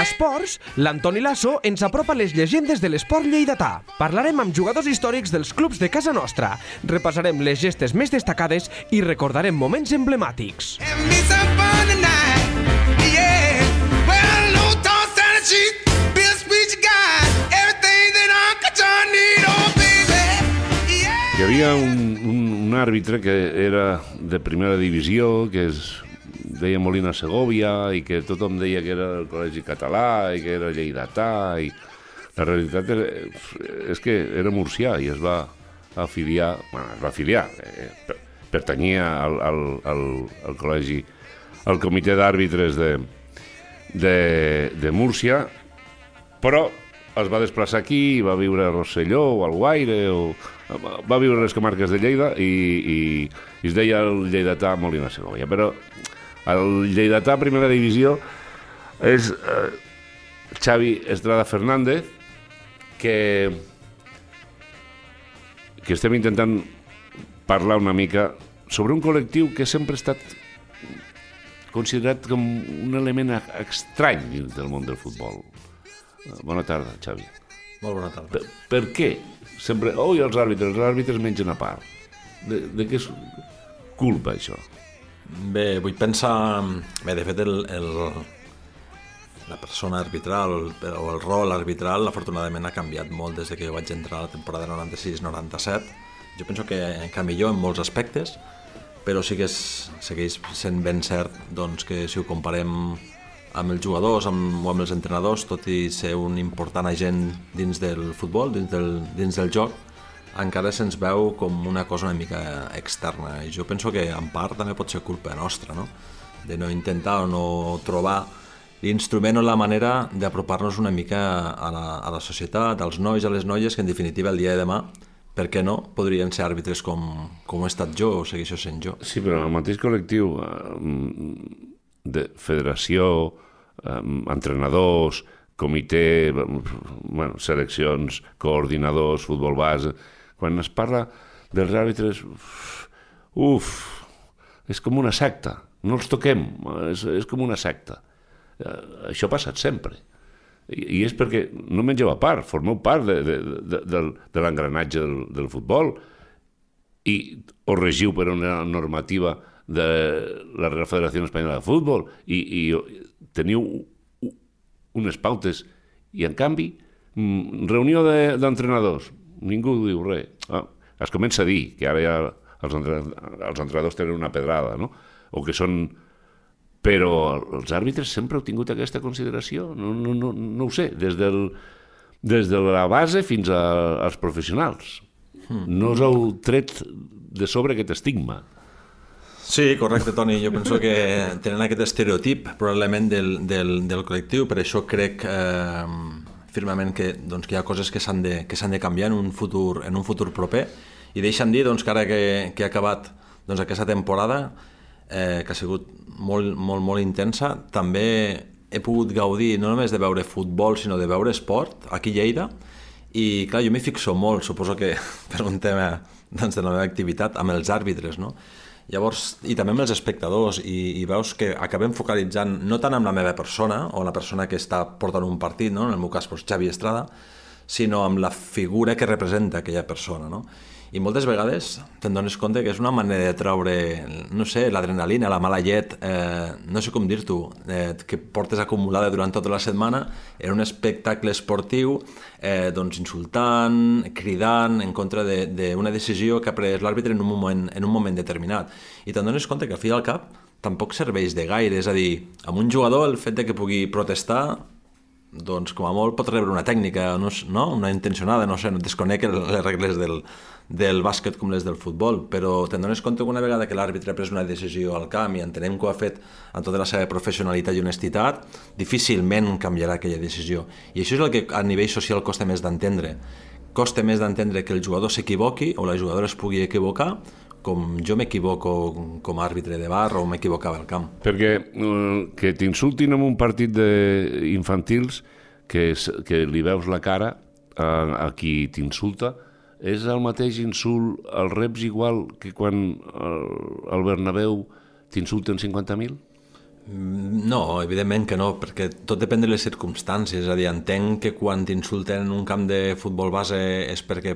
A Esports, l'Antoni Lasso ens apropa les llegendes de l'esport lleidatà. Parlarem amb jugadors històrics dels clubs de casa nostra, repassarem les gestes més destacades i recordarem moments emblemàtics. And me some fun tonight. Yeah. Well, no toss and a cheat. Be a speech guy. Everything that Uncle John need, oh baby. Yeah. Hi havia un, un, un àrbitre que era de primera divisió, que es deia Molina Segovia, i que tothom deia que era del Col·legi Català, i que era lleidatà, i la realitat era, és que era murcià i es va afiliar, bueno, es va afiliar, eh, per- pertanyia al, al, al, al col·legi, al comitè d'àrbitres de, de, de Múrcia, però es va desplaçar aquí, i va viure a Rosselló o al Guaire, o... va viure a les comarques de Lleida i, i, i es deia el lleidatà Molina Segovia. Però el lleidatà primera divisió és eh, Xavi Estrada Fernández, que, que estem intentant parlar una mica sobre un col·lectiu que sempre ha estat considerat com un element estrany dins del món del futbol. Eh, Bona tarda, Xavi. Molt bona tarda. Per, per què? Sempre, oh, i els àrbitres, els àrbitres mengen a part. De, de què és culpa, això? Bé, vull pensar... Bé, de fet, el, el, la persona arbitral o el, rol arbitral afortunadament ha canviat molt des de que jo vaig entrar a la temporada 96-97. Jo penso que, que millor en molts aspectes, però sí que és, segueix sent ben cert doncs, que si ho comparem amb els jugadors amb, o amb els entrenadors, tot i ser un important agent dins del futbol, dins del, dins del joc, encara se'ns veu com una cosa una mica externa i jo penso que en part també pot ser culpa nostra no? de no intentar o no trobar l'instrument o la manera d'apropar-nos una mica a la, a la societat, als nois, a les noies que en definitiva el dia de demà per què no, podrien ser àrbitres com, com he estat jo o segueixo sent jo Sí, però el mateix col·lectiu eh, de federació, eh, entrenadors, comitè, bueno, seleccions, coordinadors, futbol base... Quan es parla dels àrbitres, uf, és com una secta. No els toquem, és, és com una secta. Eh, això ha passat sempre. I, i és perquè no mengeu a part, formeu part de, de, de, de, de l'engranatge del, del futbol i us regiu per una normativa de la Real Federació Espanyola de Futbol i, i teniu unes pautes i en canvi mm, reunió de- d'entrenadors ningú diu res. Ah, es comença a dir que ara ja els, entre, els entrenadors tenen una pedrada no? o que són però els àrbitres sempre heu tingut aquesta consideració? No, no, no, no ho sé. Des, del, des de la base fins a, als professionals. No us heu tret de sobre aquest estigma? Sí, correcte, Toni. Jo penso que tenen aquest estereotip probablement del, del, del col·lectiu, per això crec eh, firmament que, doncs, que hi ha coses que s'han de, que de canviar en un futur, en un futur proper i deixa'm dir doncs, que ara que, que ha acabat doncs, aquesta temporada eh, que ha sigut molt, molt, molt intensa, també he pogut gaudir no només de veure futbol, sinó de veure esport aquí a Lleida i clar, jo m'hi fixo molt, suposo que per un tema doncs, de la meva activitat, amb els àrbitres, no? Llavors, i també amb els espectadors, i, i veus que acabem focalitzant no tant amb la meva persona, o la persona que està portant un partit, no? en el meu cas doncs, Xavi Estrada, sinó amb la figura que representa aquella persona. No? I moltes vegades te'n dones compte que és una manera de treure, no sé, l'adrenalina, la mala llet, eh, no sé com dir-t'ho, eh, que portes acumulada durant tota la setmana en un espectacle esportiu, eh, doncs insultant, cridant en contra de- d'una decisió que ha pres l'àrbitre en, un moment, en un moment determinat. I te'n dones compte que al fi al cap tampoc serveix de gaire, és a dir, amb un jugador el fet de que pugui protestar doncs com a molt pot rebre una tècnica, no, no? una intencionada, no sé, no desconec les regles del, del bàsquet com les del futbol, però te'n dones compte que una vegada que l'àrbitre ha pres una decisió al camp i entenem que ho ha fet amb tota la seva professionalitat i honestitat, difícilment canviarà aquella decisió. I això és el que a nivell social costa més d'entendre. Costa més d'entendre que el jugador s'equivoqui o la jugadora es pugui equivocar com jo m'equivoco com a àrbitre de bar o m'equivocava al camp. Perquè eh, que t'insultin en un partit d'infantils que, s- que li veus la cara a, a qui t'insulta és el mateix insult, el reps igual que quan al, al Bernabéu t'insulten 50.000? No, evidentment que no, perquè tot depèn de les circumstàncies. És a dir, entenc que quan t'insulten en un camp de futbol base és perquè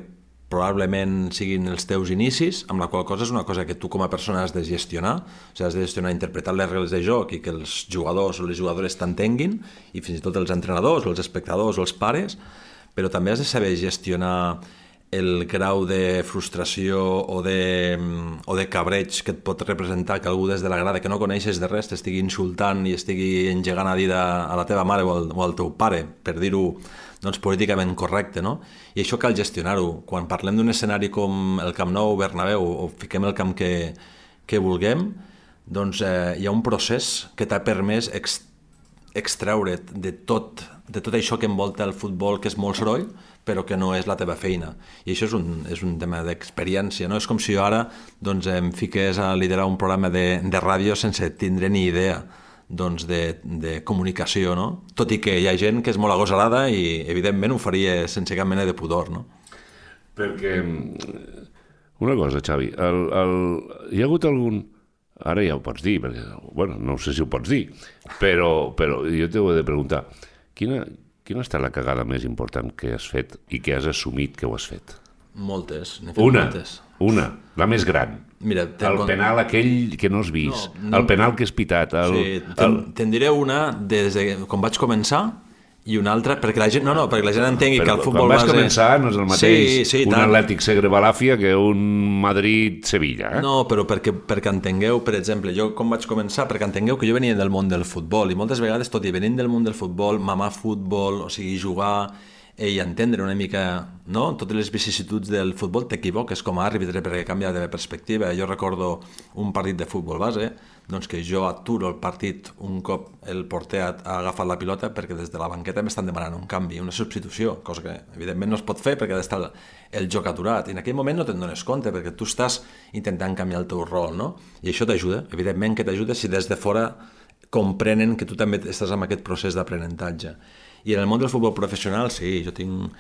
probablement siguin els teus inicis, amb la qual cosa és una cosa que tu com a persona has de gestionar, o sigui, has de gestionar interpretar les regles de joc i que els jugadors o les jugadores t'entenguin, i fins i tot els entrenadors o els espectadors o els pares, però també has de saber gestionar el grau de frustració o de, o de cabreig que et pot representar que algú des de la grada que no coneixes de res t'estigui insultant i estigui engegant a dir a la teva mare o al, o al teu pare, per dir-ho doncs, políticament correcte, no? I això cal gestionar-ho. Quan parlem d'un escenari com el Camp Nou, Bernabéu, o fiquem el camp que, que vulguem, doncs eh, hi ha un procés que t'ha permès ex, extreure't de tot, de tot això que envolta el futbol, que és molt soroll, però que no és la teva feina. I això és un, és un tema d'experiència, no? És com si jo ara doncs, em fiqués a liderar un programa de, de ràdio sense tindre ni idea doncs, de, de comunicació, no? Tot i que hi ha gent que és molt agosarada i, evidentment, ho faria sense cap mena de pudor, no? Perquè, una cosa, Xavi, el, el, hi ha hagut algun... Ara ja ho pots dir, perquè, bueno, no sé si ho pots dir, però, però jo t'ho he de preguntar. Quina, quina estat la cagada més important que has fet i que has assumit que ho has fet? Moltes, fet Una, moltes. una, la més gran. Mira, ten El con- penal aquell que no has vist, No, no- el penal que has pitat, el, Sí, te'n, te'n diré una des de quan vaig començar i una altra, perquè la gent, no, no, perquè la gent entengui que Però el futbol quan vas base... començar no és el mateix sí, sí, un tant. Atlètic Segre Balàfia que un Madrid-Sevilla. Eh? No, però perquè, perquè entengueu, per exemple, jo com vaig començar, perquè entengueu que jo venia del món del futbol i moltes vegades, tot i venint del món del futbol, mamar futbol, o sigui, jugar i entendre una mica no? totes les vicissituds del futbol, t'equivoques com a àrbitre perquè canvia de perspectiva. Jo recordo un partit de futbol base, doncs que jo aturo el partit un cop el porter ha ha agafat la pilota perquè des de la banqueta m'estan demanant un canvi, una substitució, cosa que evidentment no es pot fer perquè ha d'estar el, el joc aturat. I en aquell moment no te'n dones compte perquè tu estàs intentant canviar el teu rol, no? I això t'ajuda, evidentment que t'ajuda si des de fora comprenen que tu també estàs en aquest procés d'aprenentatge. I en el món del futbol professional, sí, jo tinc,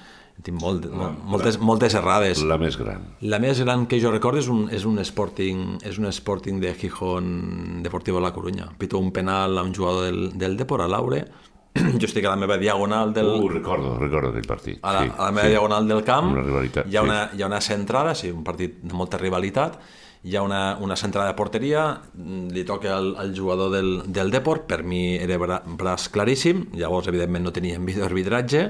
tinc molt, moltes, moltes errades. La més gran. La més gran que jo recordo és un, és un Sporting és un Sporting de Gijón Deportivo La Coruña. Pito un penal a un jugador del, del Depor, a Laure. jo estic a la meva diagonal del, Uh, recordo, recordo aquell partit. a la, sí, a la meva sí. diagonal del camp Una hi ha, sí. una, hi ha una centrada, sí, un partit de molta rivalitat, hi ha una, una centrada de porteria, mm, li toca al, al jugador del, del Deport, per mi era bra, braç claríssim, llavors evidentment no teníem videoarbitratge,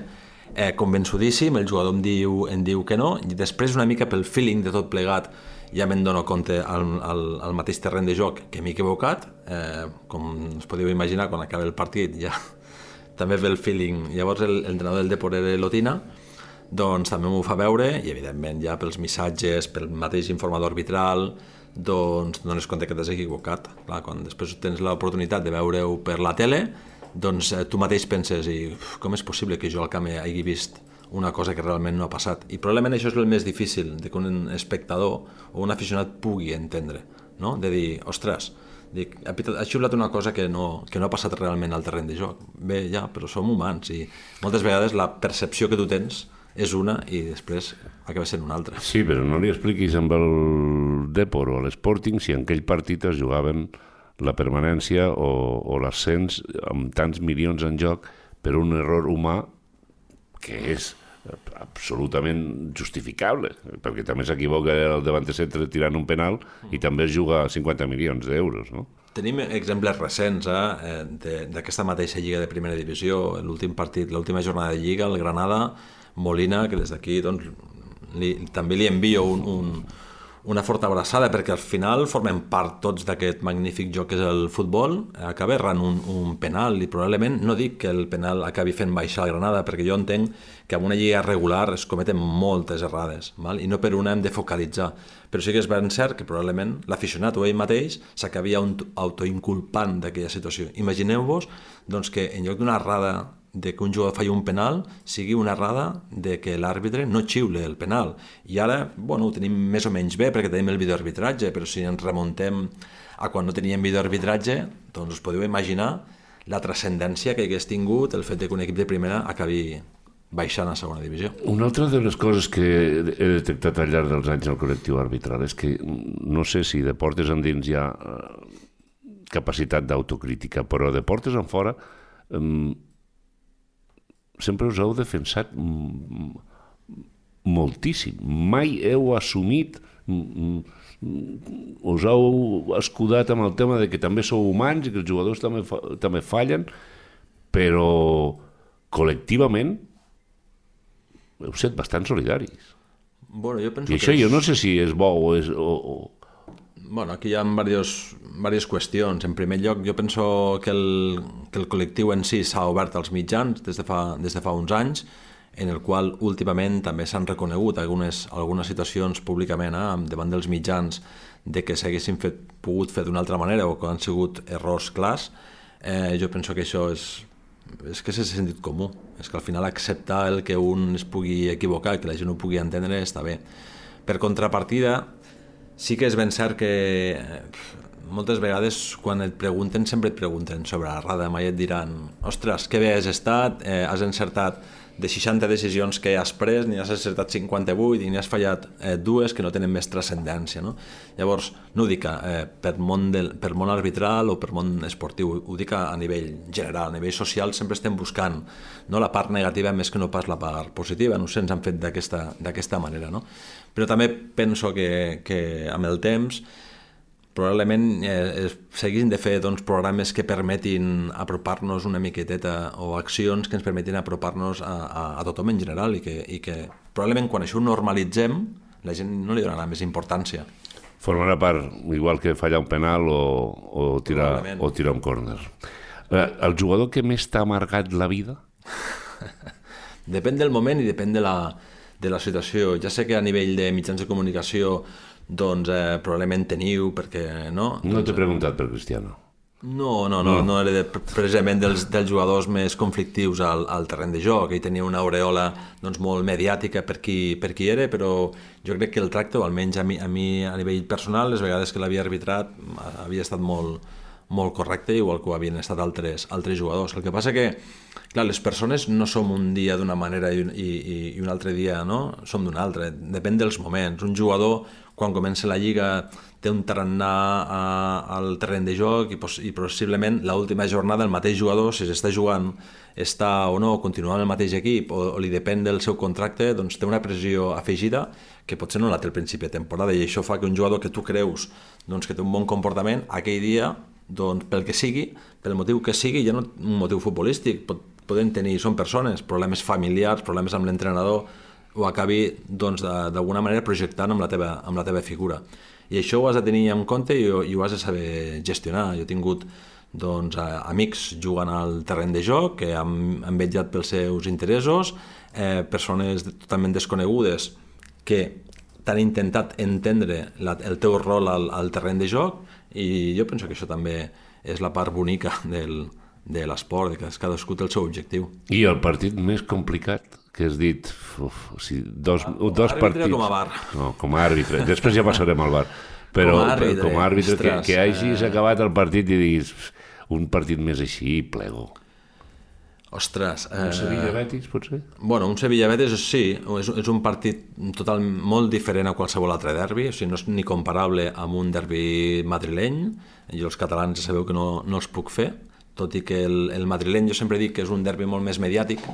eh, convençudíssim, el jugador em diu, em diu que no, i després una mica pel feeling de tot plegat ja me'n dono compte al, al, al mateix terreny de joc que m'he equivocat, eh, com us podeu imaginar, quan acaba el partit ja també ve el feeling. Llavors el- l'entrenador del Depor era Lotina, doncs també m'ho fa veure i evidentment ja pels missatges, pel mateix informador arbitral, doncs et dones compte que t'has equivocat. Clar, quan després tens l'oportunitat de veure-ho per la tele, doncs eh, tu mateix penses i uf, com és possible que jo al camp hagi vist una cosa que realment no ha passat. I probablement això és el més difícil, de que un espectador o un aficionat pugui entendre, no? de dir, ostres, dic, ha, pitat, ha xiulat una cosa que no, que no ha passat realment al terreny de joc. Bé, ja, però som humans i moltes vegades la percepció que tu tens és una i després acaba sent una altra. Sí, però no li expliquis amb el Depor o l'Sporting si en aquell partit es jugaven la permanència o, o l'ascens amb tants milions en joc per un error humà que és absolutament justificable, perquè també s'equivoca el davant centre tirant un penal i també es juga 50 milions d'euros, no? Tenim exemples recents eh, d'aquesta mateixa lliga de primera divisió. L'últim partit, l'última jornada de lliga, el Granada, Molina, que des d'aquí doncs, li, també li envio un, un, una forta abraçada perquè al final formem part tots d'aquest magnífic joc que és el futbol, acaba errant un, un penal i probablement no dic que el penal acabi fent baixar el Granada perquè jo entenc que en una lliga regular es cometen moltes errades val? i no per una hem de focalitzar però sí que és ben cert que probablement l'aficionat o ell mateix s'acabi auto- autoinculpant d'aquella situació. Imagineu-vos doncs, que en lloc d'una errada de que un jugador falli un penal sigui una errada de que l'àrbitre no xiule el penal. I ara, bueno, ho tenim més o menys bé perquè tenim el videoarbitratge, però si ens remontem a quan no teníem videoarbitratge, doncs us podeu imaginar la transcendència que hagués tingut el fet de que un equip de primera acabi baixant a segona divisió. Una altra de les coses que he detectat al llarg dels anys al col·lectiu arbitral és que no sé si de portes endins hi ha eh, capacitat d'autocrítica, però de portes en fora sempre us heu defensat moltíssim. Mai heu assumit us heu escudat amb el tema de que també sou humans i que els jugadors també, fa, també fallen, però col·lectivament heu set bastant solidaris. Bueno, jo penso I això que jo no sé si és bo o és... O, o... Bueno, aquí hi ha diversos, diverses qüestions. En primer lloc, jo penso que el, que el col·lectiu en si s'ha obert als mitjans des de, fa, des de fa uns anys, en el qual últimament també s'han reconegut algunes, algunes situacions públicament eh, davant dels mitjans de que s'haguessin fet, pogut fer d'una altra manera o que han sigut errors clars. Eh, jo penso que això és, és que el sentit comú. És que al final acceptar el que un es pugui equivocar, que la gent ho pugui entendre, està bé. Per contrapartida, sí que és ben cert que eh, moltes vegades quan et pregunten sempre et pregunten sobre la rada, mai et diran ostres, que bé has estat, eh, has encertat de 60 decisions que has pres, n'hi has encertat 58 i n'hi has fallat eh, dues que no tenen més transcendència. No? Llavors, no ho dic eh, per, món del, per món arbitral o per món esportiu, ho dic a, a nivell general, a nivell social sempre estem buscant no la part negativa més que no pas la part positiva, no sé, ens han fet d'aquesta manera. No? Però també penso que, que amb el temps probablement eh, seguissin de fer doncs, programes que permetin apropar-nos una miqueteta o accions que ens permetin apropar-nos a, a, a tothom en general i que, i que probablement quan això ho normalitzem la gent no li donarà més importància. Formarà part, igual que fallar un penal o, o, tirar, Probablement. o tirar un córner. Eh, el jugador que més t'ha marcat la vida? Depèn del moment i depèn de la, de la situació. Ja sé que a nivell de mitjans de comunicació doncs eh, probablement teniu, perquè no? No t'he preguntat per Cristiano. No, no, no, no era de, precisament dels, dels jugadors més conflictius al, al terreny de joc. Ell tenia una aureola doncs, molt mediàtica per qui, per qui era, però jo crec que el tracte, o almenys a mi, a mi a nivell personal, les vegades que l'havia arbitrat, havia estat molt, molt correcte, igual que ho havien estat altres, altres jugadors. El que passa que, clar, les persones no som un dia d'una manera i, i, i- un altre dia no? som d'una altra. Depèn dels moments. Un jugador, quan comença la lliga, té un tarannà a, al terreny de joc i, i possiblement l'última jornada el mateix jugador, si s'està jugant, està o no, continuant el mateix equip o, o li depèn del seu contracte, doncs té una pressió afegida que potser no la té al principi de temporada i això fa que un jugador que tu creus doncs, que té un bon comportament, aquell dia doncs, pel que sigui, pel motiu que sigui, ja no un motiu futbolístic, pot, poden tenir, són persones, problemes familiars, problemes amb l'entrenador, ho acabi doncs, d'alguna manera projectant amb la, teva, amb la teva figura. I això ho has de tenir en compte i, i ho has de saber gestionar. Jo he tingut doncs, amics jugant al terreny de joc que han, han vetllat pels seus interessos, eh, persones totalment desconegudes que t'han intentat entendre la, el teu rol al, al terreny de joc i jo penso que això també és la part bonica del, de l'esport, que cadascú té el seu objectiu. I el partit més complicat que has dit, uf, o sigui, dos, dos àrbitre o partits... com a bar? No, com a àrbitre. Després ja passarem al bar. Però Com a àrbitre, com a àrbitre que, que hagis eh. acabat el partit i diguis un partit més així, plego. Ostres, Un eh, Sevilla-Betis, potser? Bueno, un Sevilla-Betis sí, és, és un partit total molt diferent a qualsevol altre derbi, o sigui, no és ni comparable amb un derbi madrileny, jo els catalans ja sabeu que no, no els puc fer, tot i que el, el madrileny jo sempre dic que és un derbi molt més mediàtic,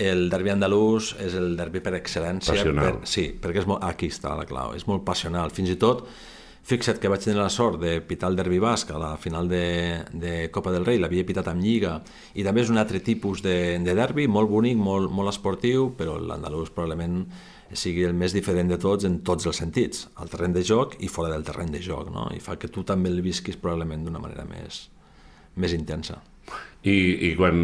el derbi andalús és el derbi per excel·lència. Passional. Per, sí, perquè és molt, aquí està la clau, és molt passional. Fins i tot, fixa't que vaig tenir la sort de pitar el derbi basc a la final de, de Copa del Rei, l'havia pitat amb Lliga, i també és un altre tipus de, de derbi, molt bonic, molt, molt esportiu, però l'andalús probablement sigui el més diferent de tots en tots els sentits, al terreny de joc i fora del terreny de joc, no? i fa que tu també el visquis probablement d'una manera més, més intensa. I, I quan...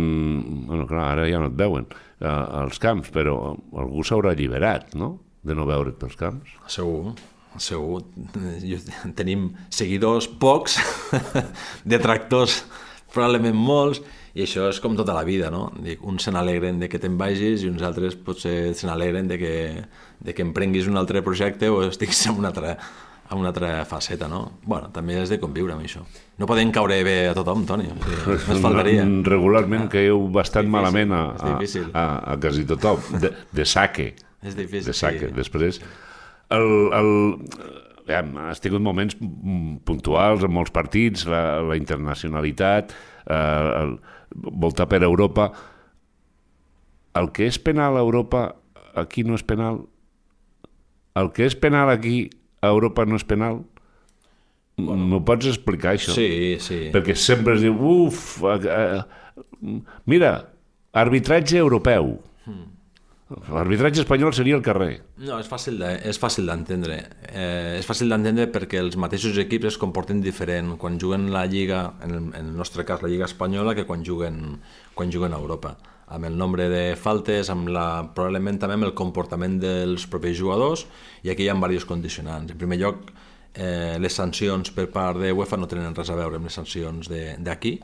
Bueno, clar, ara ja no et veuen eh, als camps, però algú s'haurà alliberat, no?, de no veure't pels camps. Segur, segur. Jo, tenim seguidors pocs, detractors probablement molts, i això és com tota la vida, no? Dic, uns se n'alegren de que te'n vagis i uns altres potser se n'alegren de, que, de que emprenguis un altre projecte o estiguis en una altra, en una altra faceta, no? Bueno, també has de conviure amb això. No podem caure bé a tothom, Toni, o sigui, faltaria. Regularment caieu bastant difícil, malament a, a, a, a quasi tothom, de, de saque. És difícil, de saque. sí. Després, el, el, hem, has tingut moments mm, puntuals en molts partits, la, la internacionalitat, eh, el, voltar per Europa. El que és penal a Europa, aquí no és penal. El que és penal aquí, a Europa no és penal. Bueno. M'ho pots explicar, això? Sí, sí. Perquè sempre es diu, uf, eh, eh, mira, arbitratge europeu. L'arbitratge espanyol seria el carrer. No, és fàcil de, és fàcil d'entendre. Eh, és fàcil d'entendre perquè els mateixos equips es comporten diferent quan juguen la Lliga, en el, en el nostre cas la Lliga espanyola, que quan juguen, quan juguen a Europa. Amb el nombre de faltes, amb la, probablement també amb el comportament dels propis jugadors, i aquí hi ha diversos condicionants. En primer lloc, eh, les sancions per part de UEFA no tenen res a veure amb les sancions d'aquí,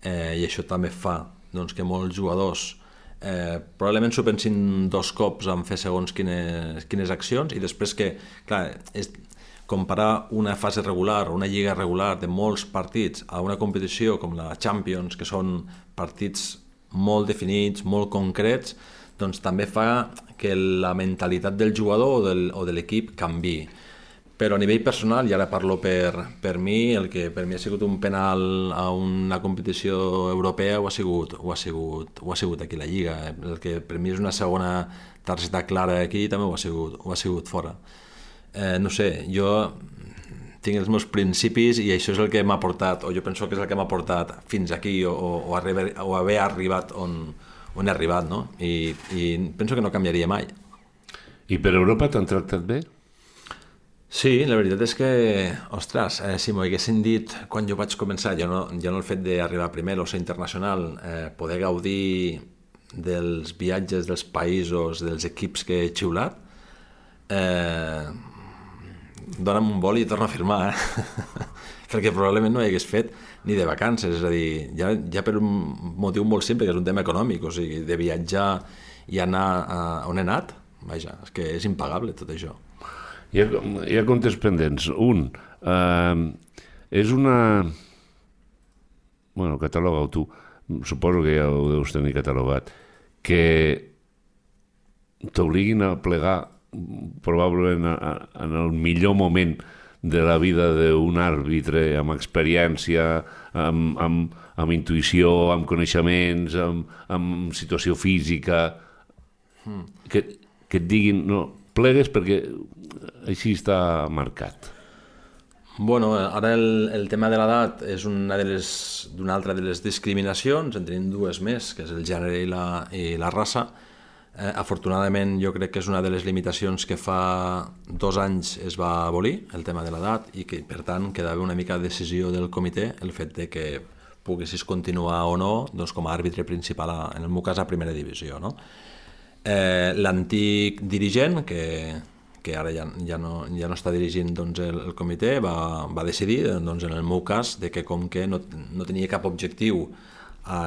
eh, i això també fa doncs, que molts jugadors eh, probablement s'ho pensin dos cops en fer segons quines, quines accions i després que, clar, és, comparar una fase regular una lliga regular de molts partits a una competició com la Champions, que són partits molt definits, molt concrets, doncs també fa que la mentalitat del jugador o, del, o de l'equip canvi però a nivell personal, i ara parlo per, per mi, el que per mi ha sigut un penal a una competició europea ho ha sigut, ho ha sigut, ho ha sigut aquí la Lliga. El que per mi és una segona targeta clara aquí també ho ha sigut, ho ha sigut fora. Eh, no sé, jo tinc els meus principis i això és el que m'ha portat, o jo penso que és el que m'ha portat fins aquí o, o, o, arribar, o haver arribat on, on he arribat, no? I, I penso que no canviaria mai. I per Europa t'han tractat bé? Sí, la veritat és que, ostres, eh, si m'ho haguessin dit quan jo vaig començar, ja no, ja no el fet d'arribar primer o ser internacional, eh, poder gaudir dels viatges dels països, dels equips que he xiulat, eh, dona'm un vol i torna a firmar, eh? perquè probablement no hi hagués fet ni de vacances, és a dir, ja, ja per un motiu molt simple, que és un tema econòmic, o sigui, de viatjar i anar a, on he anat, vaja, és que és impagable tot això. Hi ha, hi ha comptes pendents. Un, eh, és una... Bueno, cataloga tu. Suposo que ja ho deus tenir catalogat. Que t'obliguin a plegar probablement a, a, en el millor moment de la vida d'un àrbitre amb experiència, amb, amb, amb intuïció, amb coneixements, amb, amb situació física, mm. que, que et diguin no, plegues perquè així està marcat. Bueno, ara el, el tema de l'edat és una de les d'una altra de les discriminacions, en tenim dues més, que és el gènere i la, i la raça. Eh, afortunadament, jo crec que és una de les limitacions que fa dos anys es va abolir, el tema de l'edat, i que, per tant, quedava una mica de decisió del comitè el fet de que poguessis continuar o no doncs, com a àrbitre principal, a, en el meu cas, a primera divisió. No? Eh, L'antic dirigent, que, que ara ja, ja, no, ja no està dirigint doncs, el, el comitè, va, va decidir, doncs, en el meu cas, de que com que no, no tenia cap objectiu a,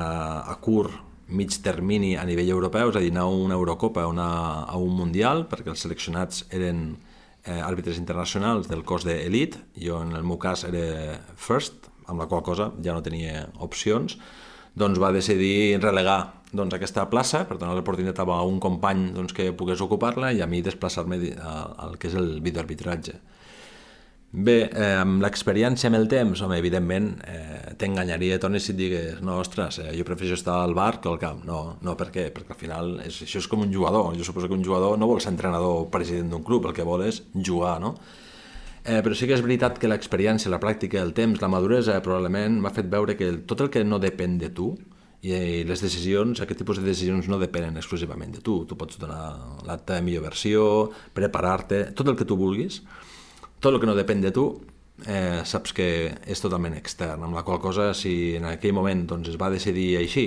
a curt, mig termini a nivell europeu, és a dir, anar a una Eurocopa, una, a un Mundial, perquè els seleccionats eren eh, àrbitres internacionals del cos d'elit, jo en el meu cas era first, amb la qual cosa ja no tenia opcions, doncs va decidir relegar doncs, aquesta plaça, per donar l'oportunitat a un company doncs, que pogués ocupar-la i a mi desplaçar-me al que és el videoarbitratge. Bé, eh, amb l'experiència amb el temps, home, evidentment, eh, t'enganyaria, Toni, si et digués, no, ostres, eh, jo prefereixo estar al bar que al camp. No, no, per què? Perquè al final és, això és com un jugador. Jo suposo que un jugador no vol ser entrenador o president d'un club, el que vol és jugar, no? Eh, però sí que és veritat que l'experiència, la pràctica, el temps, la maduresa, probablement m'ha fet veure que tot el que no depèn de tu, i les decisions, aquest tipus de decisions no depenen exclusivament de tu. Tu pots donar la teva millor versió, preparar-te, tot el que tu vulguis. Tot el que no depèn de tu eh, saps que és totalment extern, amb la qual cosa, si en aquell moment doncs, es va decidir així,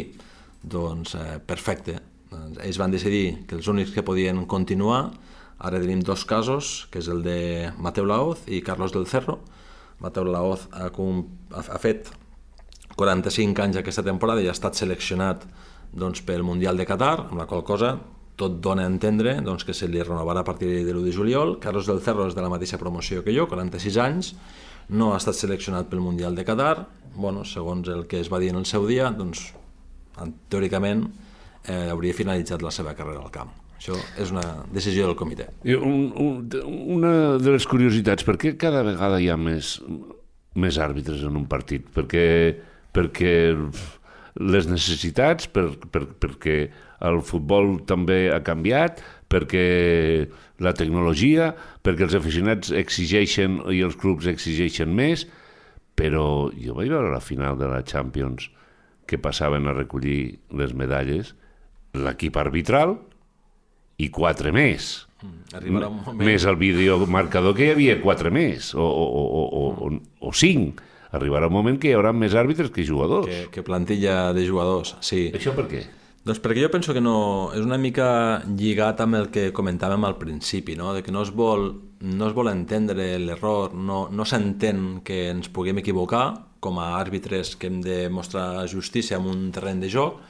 doncs eh, perfecte. Doncs, ells van decidir que els únics que podien continuar, ara tenim dos casos, que és el de Mateu Laoz i Carlos del Cerro. Mateu Laoz ha, ha fet 45 anys aquesta temporada i ha estat seleccionat doncs, pel Mundial de Qatar, amb la qual cosa tot dona a entendre doncs, que se li renovarà a partir de l'1 de juliol. Carlos del Cerro és de la mateixa promoció que jo, 46 anys, no ha estat seleccionat pel Mundial de Qatar, bueno, segons el que es va dir en el seu dia, doncs, teòricament eh, hauria finalitzat la seva carrera al camp. Això és una decisió del comitè. Un, un, una de les curiositats, per què cada vegada hi ha més, més àrbitres en un partit? Perquè, perquè les necessitats, per, per, perquè el futbol també ha canviat, perquè la tecnologia, perquè els aficionats exigeixen i els clubs exigeixen més, però jo vaig veure la final de la Champions que passaven a recollir les medalles l'equip arbitral i quatre més. Arribarà un moment... Més el videomarcador que hi havia quatre més, o, o, o, o, o, o cinc. Arribarà un moment que hi haurà més àrbitres que jugadors. Que, que plantilla de jugadors, sí. Això per què? Doncs perquè jo penso que no, és una mica lligat amb el que comentàvem al principi, no? de que no es vol, no es vol entendre l'error, no, no s'entén que ens puguem equivocar com a àrbitres que hem de mostrar justícia en un terreny de joc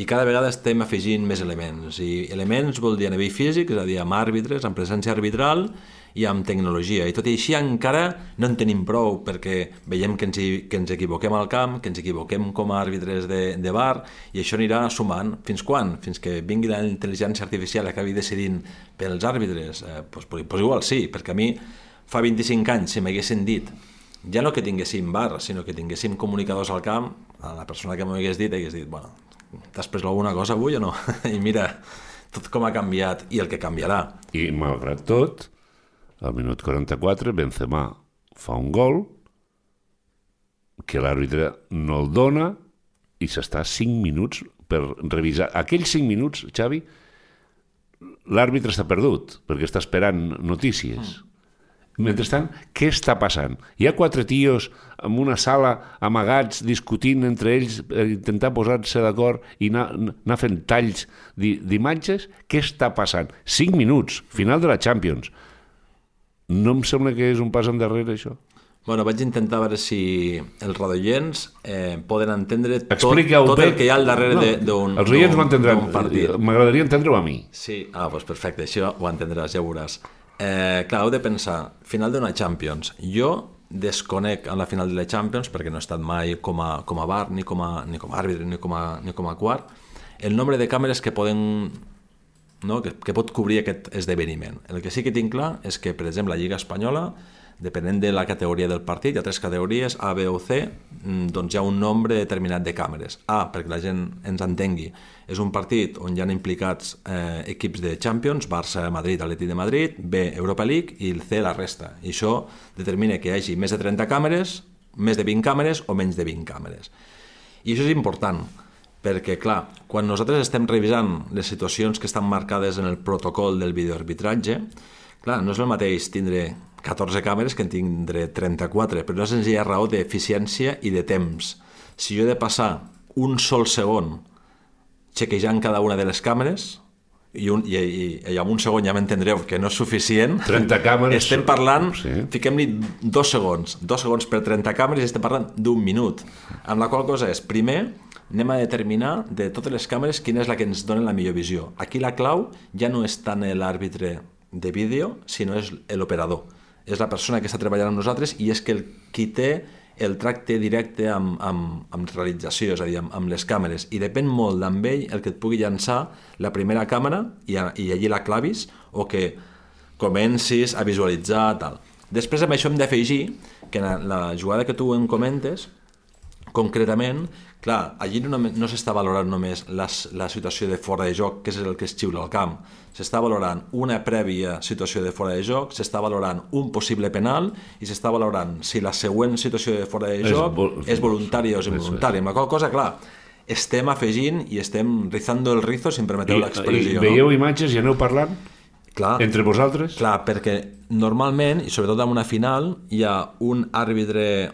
i cada vegada estem afegint més elements. I elements vol dir a nivell físic, és a dir, amb àrbitres, amb presència arbitral i amb tecnologia. I tot i així encara no en tenim prou perquè veiem que ens, que ens equivoquem al camp, que ens equivoquem com a àrbitres de, de bar i això anirà sumant. Fins quan? Fins que vingui la intel·ligència artificial i acabi decidint pels àrbitres? Eh, pues, pues igual sí, perquè a mi fa 25 anys si m'haguessin dit ja no que tinguéssim bar, sinó que tinguéssim comunicadors al camp, a la persona que m'ho hagués dit hagués dit, bueno, t'has pres alguna cosa avui o no? I mira, tot com ha canviat i el que canviarà. I malgrat tot, al minut 44 Benzema fa un gol que l'àrbitre no el dona i s'està 5 minuts per revisar. Aquells 5 minuts, Xavi, l'àrbitre està perdut perquè està esperant notícies. Mentrestant, què està passant? Hi ha quatre tios en una sala amagats discutint entre ells intentar posar-se d'acord i anar, anar fent talls d'i- d'imatges? Què està passant? 5 minuts, final de la Champions. No em sembla que és un pas endarrere, això. Bueno, vaig intentar veure si els radioients eh, poden entendre tot, tot bé. el que hi ha al darrere No, de- d'un Els oients d'un- m'entendran. d'un partit. M'agradaria entendre-ho a mi. Sí, ah, doncs perfecte, això ho entendràs, ja ho veuràs. Eh, clar, heu de pensar, final d'una Champions. Jo desconec en la final de la Champions, perquè no he estat mai com a, com a bar, ni com a, ni com a àrbitre, ni com a, ni com a quart, el nombre de càmeres que poden no? que, que pot cobrir aquest esdeveniment. El que sí que tinc clar és que, per exemple, la Lliga Espanyola, depenent de la categoria del partit, hi ha tres categories, A, B o C, mm, doncs hi ha un nombre determinat de càmeres. A, perquè la gent ens entengui, és un partit on hi ha implicats eh, equips de Champions, Barça, Madrid, Atleti de Madrid, B, Europa League, i el C, la resta. I això determina que hi hagi més de 30 càmeres, més de 20 càmeres o menys de 20 càmeres. I això és important, perquè, clar, quan nosaltres estem revisant les situacions que estan marcades en el protocol del videoarbitratge, clar, no és el mateix tindre 14 càmeres que en tindre 34, però no és senzilla raó d'eficiència i de temps. Si jo he de passar un sol segon chequejant cada una de les càmeres, i, un, i, i, i en un segon ja m'entendreu que no és suficient, 30 càmeres... estem parlant, Sí. fiquem-li dos segons, dos segons per 30 càmeres i estem parlant d'un minut. Amb la qual cosa és, primer, anem a determinar de totes les càmeres quina és la que ens dona la millor visió. Aquí la clau ja no és tant l'àrbitre de vídeo, sinó és l'operador. És la persona que està treballant amb nosaltres i és que el, qui té el tracte directe amb, amb, amb realització, és a dir, amb, amb les càmeres. I depèn molt d'amb ell el que et pugui llançar la primera càmera i, a, i allí la clavis o que comencis a visualitzar tal. Després amb això hem d'afegir que la, la jugada que tu em comentes concretament, clar, allí no, no s'està valorant només la, la situació de fora de joc, que és el que es xiula al camp. S'està valorant una prèvia situació de fora de joc, s'està valorant un possible penal i s'està valorant si la següent situació de fora de És joc vol- és voluntària o és involuntària. Amb la qual cosa, clar, estem afegint i estem rizando el rizo, si em permeteu I, l'expressió. veieu imatges i aneu parlant no? Clar, entre vosaltres? Clar, perquè normalment, i sobretot en una final, hi ha un àrbitre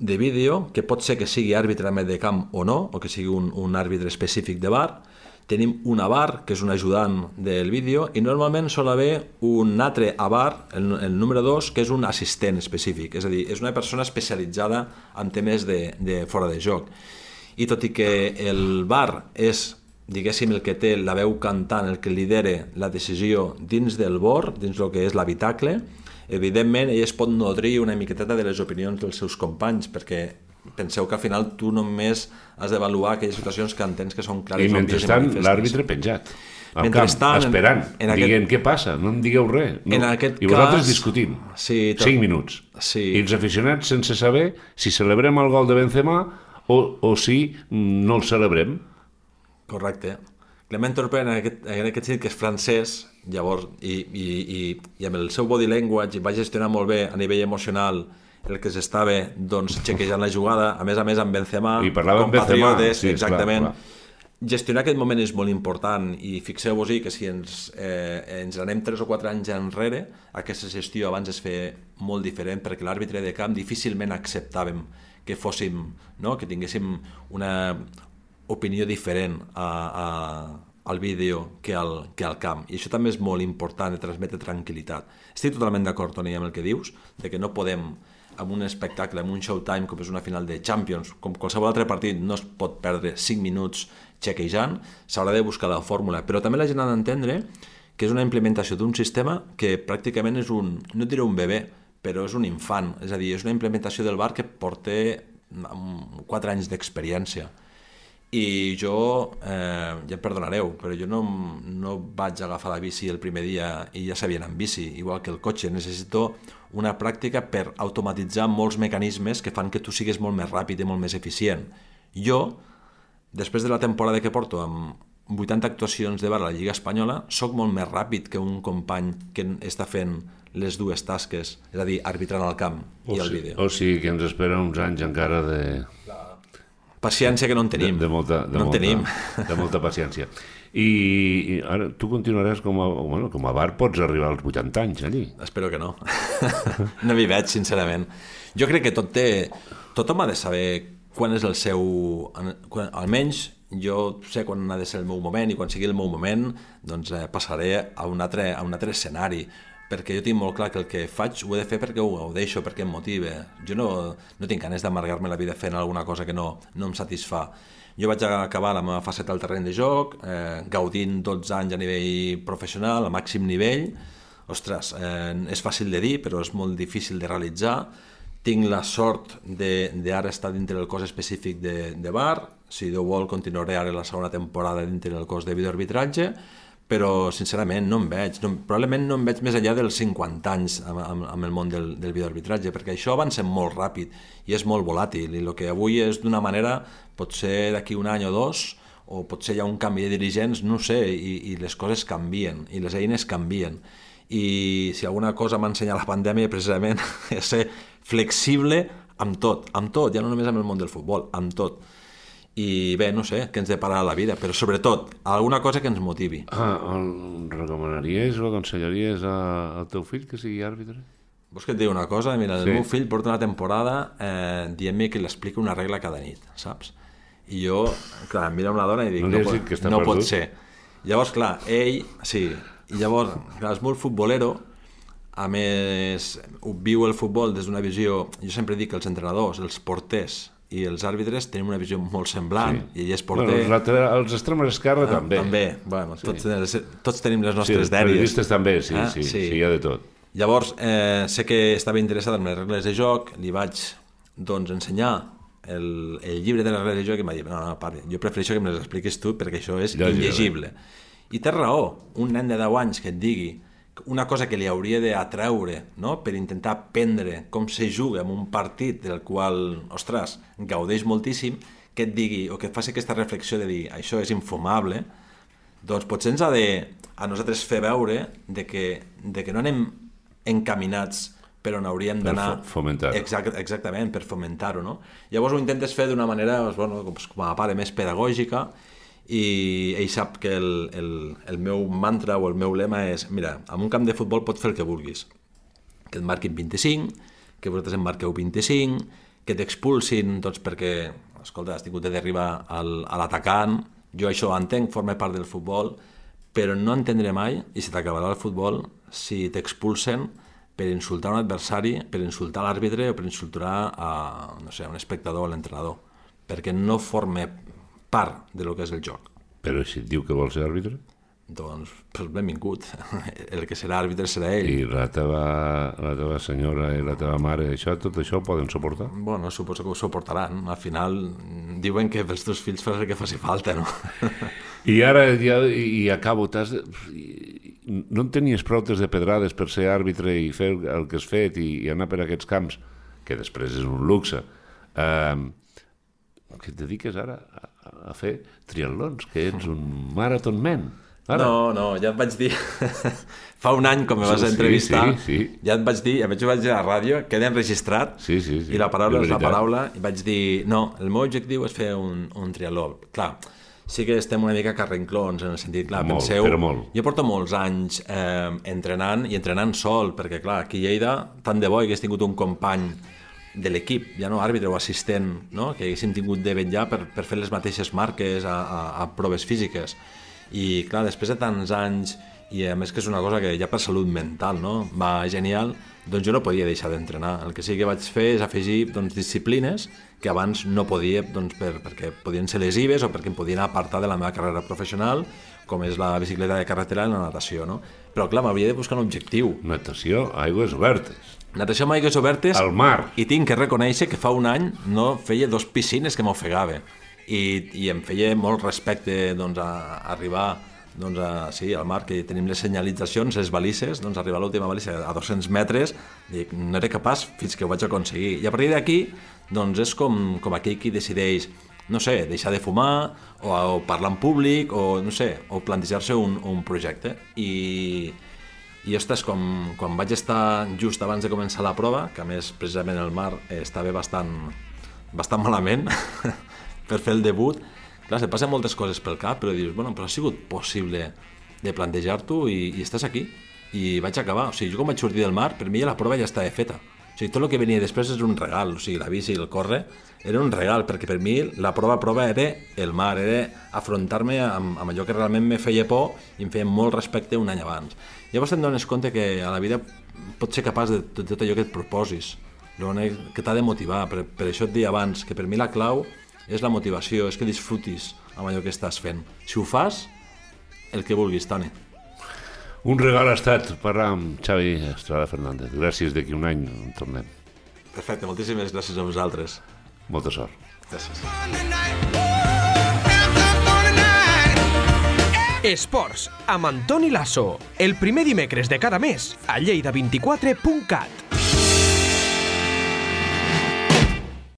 de vídeo, que pot ser que sigui àrbitre de camp o no, o que sigui un, un àrbitre específic de bar, tenim una bar, que és un ajudant del vídeo, i normalment sol haver un altre a bar, el, el número 2, que és un assistent específic, és a dir, és una persona especialitzada en temes de, de fora de joc. I tot i que el bar és diguéssim, el que té la veu cantant, el que lidera la decisió dins del bord, dins el que és l'habitacle, evidentment ell es pot nodrir una miqueteta de les opinions dels seus companys, perquè penseu que al final tu només has d'avaluar aquelles situacions que entens que són clares, I mentrestant, l'àrbitre penjat. al Mentrestant, camp, esperant, en- en aquest- dient què passa, no em digueu res. No. En aquest I vosaltres cas- discutint. Sí, tot- 5 minuts. Sí. I els aficionats sense saber si celebrem el gol de Benzema o, o si no el celebrem. Correcte. Clement Torpé, en aquest, en aquest sentit, que és francès, llavors, i, i, i, i amb el seu body language, va gestionar molt bé a nivell emocional el que s'estava doncs, xequejant la jugada, a més a més amb Benzema, I parlava amb Benzema, sí, exactament. clar. Gestionar aquest moment és molt important i fixeu-vos-hi que si ens, eh, ens anem 3 o 4 anys enrere, aquesta gestió abans es feia molt diferent perquè l'àrbitre de camp difícilment acceptàvem que fóssim, no? que tinguéssim una opinió diferent a, a, al vídeo que al, que al camp. I això també és molt important de transmetre tranquil·litat. Estic totalment d'acord, Toni, amb el que dius, de que no podem amb un espectacle, amb un showtime com és una final de Champions, com qualsevol altre partit, no es pot perdre 5 minuts xequejant, s'haurà de buscar la fórmula. Però també la gent ha d'entendre que és una implementació d'un sistema que pràcticament és un, no diré un bebè, però és un infant, és a dir, és una implementació del bar que porta 4 anys d'experiència. I jo, eh, ja em perdonareu, però jo no, no vaig agafar la bici el primer dia i ja sabia anar amb bici, igual que el cotxe. Necessito una pràctica per automatitzar molts mecanismes que fan que tu sigues molt més ràpid i molt més eficient. Jo, després de la temporada que porto amb 80 actuacions de bar a la Lliga Espanyola, sóc molt més ràpid que un company que està fent les dues tasques, és a dir, arbitrant al camp i O el si- vídeo. O sigui que ens espera uns anys encara de, Paciència que no en de, tenim. de, molta, de, no molta, tenim. de molta paciència. I, I ara tu continuaràs com a, bueno, com a bar, pots arribar als 80 anys allí. Espero que no. no m'hi veig, sincerament. Jo crec que tot té... Tothom ha de saber quan és el seu... Quan, almenys jo sé quan ha de ser el meu moment i quan sigui el meu moment doncs eh, passaré a un, altre, a un altre escenari perquè jo tinc molt clar que el que faig ho he de fer perquè ho gaudeixo, perquè em motiva. Jo no, no tinc ganes d'amargar-me la vida fent alguna cosa que no, no em satisfà. Jo vaig acabar la meva faceta al terreny de joc, eh, gaudint 12 anys a nivell professional, a màxim nivell. Ostres, eh, és fàcil de dir, però és molt difícil de realitzar. Tinc la sort de, de ara estar dintre del cos específic de, de bar. Si Déu vol, continuaré ara la segona temporada dintre del cos de videoarbitratge, però sincerament no em veig, no, probablement no em veig més enllà dels 50 anys amb, amb, amb el món del, del videoarbitratge, perquè això avança molt ràpid i és molt volàtil, i el que avui és d'una manera pot ser d'aquí un any o dos, o potser hi ha un canvi de dirigents, no sé, i, i les coses canvien, i les eines canvien. I si alguna cosa m'ha ensenyat la pandèmia precisament és ser flexible amb tot, amb tot, ja no només amb el món del futbol, amb tot i bé, no sé, què ens depara la vida, però sobretot alguna cosa que ens motivi. Ah, el recomanaries o aconsellaries a, al teu fill que sigui àrbitre? Vols que et digui una cosa? Mira, el Sí. meu fill porta una temporada eh, dient-me que l'explica una regla cada nit, saps? I jo, clar, em miro amb la dona i dic, No no, pot, que no pot ser. Llavors, clar, ell, sí, i llavors, clar, és molt futbolero, a més, viu el futbol des d'una visió, jo sempre dic que els entrenadors, els porters i els àrbitres tenim una visió molt semblant, sí. i ell és porter... Bueno, els, lateral, els extremes esquerra Ah, també. També, bueno, tots, tots tenim les Sí, nostres els dèries. periodistes també, sí, Ah, sí, sí, sí. sí, hi ha de tot. Llavors, eh, sé que estava interessat en les regles de joc, li vaig doncs, ensenyar el, el llibre de les regles de joc i em va dir, no, no, pare, jo prefereixo que me les expliquis tu perquè això és Lògic, illegible. I té raó, un nen de 10 anys que et digui una cosa que li hauria d'atreure no? per intentar aprendre com se juga en un partit del qual, ostres, gaudeix moltíssim, que et digui, o que et faci aquesta reflexió de dir això és infumable, doncs potser ens ha de a nosaltres fer veure de que, de que no anem encaminats per on hauríem Per d'anar... fo- fomentar-ho. Exact, exactament, per fomentar-ho, no? Llavors ho intentes fer d'una manera, doncs, bueno, com, a pare més pedagògica i ell sap que el, el, el meu mantra o el meu lema és mira, en un camp de futbol pots fer el que vulguis. Que et marquin 25, que vosaltres en marqueu 25, que t'expulsin doncs perquè, escolta, has tingut de derribar al, a l'atacant, jo això entenc, forma part del futbol, però no entendré mai, i se t'acabarà el futbol, si t'expulsen per insultar un adversari, per insultar l'àrbitre o per insultar a, no sé, a un espectador o a l'entrenador, perquè no forma part de lo que és el joc. Però si et diu que vol ser àrbitre? doncs, pues benvingut. El que serà àrbitre serà ell. I la teva, la teva senyora i la teva mare, això, tot això ho poden suportar? Bueno, suposo que ho suportaran. Al final diuen que pels teus fills fas el que faci falta, no? I ara ja i acabo, t'has no en tenies proutes de pedrades per ser àrbitre i fer el que has fet i, i anar per aquests camps, que després és un luxe, um, que et dediques ara a, a fer triatlons, que ets un marathon man. Ara. No, no, ja et vaig dir... Fa un any, quan me vas Sí, entrevistar, sí, sí. ja et vaig dir, a més ho vaig dir a la ràdio, queda enregistrat, Sí, sí, sí, i la paraula és la paraula, i vaig dir, no, el meu objectiu és fer un, un triatló. Clar, sí que estem una mica carrenclons, en el sentit, clar, Molt, penseu... però molt. Jo porto molts anys eh, entrenant, i entrenant sol, perquè, clar, aquí a Lleida, tant de bo hagués tingut un company de l'equip, ja no àrbitre o assistent, no? que haguéssim tingut de vetllar per, per fer les mateixes marques a, a, a proves físiques. I clar, després de tants anys, i a més que és una cosa que ja per salut mental no? va genial, doncs jo no podia deixar d'entrenar. El que sí que vaig fer és afegir doncs, disciplines que abans no podia doncs, per, perquè podien ser lesives o perquè em podien apartar de la meva carrera professional, com és la bicicleta de carretera i la natació. No? Però clar, m'hauria de buscar un objectiu. Natació, aigües obertes. Amb aigües obertes Al mar. i tinc que reconèixer que fa un any no feia dos piscines que m'ofegava i, i em feia molt respecte doncs, a, a arribar doncs, a, sí, al mar, que tenim les senyalitzacions, les balises, doncs arribar a l'última balisa a 200 metres, dic, no era capaç fins que ho vaig aconseguir. I a partir d'aquí, doncs és com, com aquell qui decideix no sé, deixar de fumar, o, o parlar en públic, o no sé, o plantejar-se un, un projecte. I, i ostres, com, quan vaig estar just abans de començar la prova, que a més precisament el mar eh, estava bastant, bastant malament per fer el debut, clar, se passen moltes coses pel cap, però dius, bueno, però ha sigut possible de plantejar-t'ho i, i estàs aquí. I vaig acabar. O sigui, jo quan vaig sortir del mar, per mi ja la prova ja estava feta. O sigui, tot el que venia després és un regal. O sigui, la bici i el córrer era un regal, perquè per mi la prova prova era el mar, era afrontar-me amb, amb allò que realment me feia por i em feia molt respecte un any abans. Llavors te'n dones compte que a la vida pots ser capaç de tot, tot allò que et proposis, l'únic que t'ha de motivar. Per, per això et deia abans, que per mi la clau és la motivació, és que disfrutis amb allò que estàs fent. Si ho fas, el que vulguis, Toni. Un regal ha estat parlar amb Xavi Estrada Fernández. Gràcies, d'aquí un any en tornem. Perfecte, moltíssimes gràcies a vosaltres. Molta sort. Gràcies. Esports, amb Antoni Lasso. El primer dimecres de cada mes, a lleida24.cat.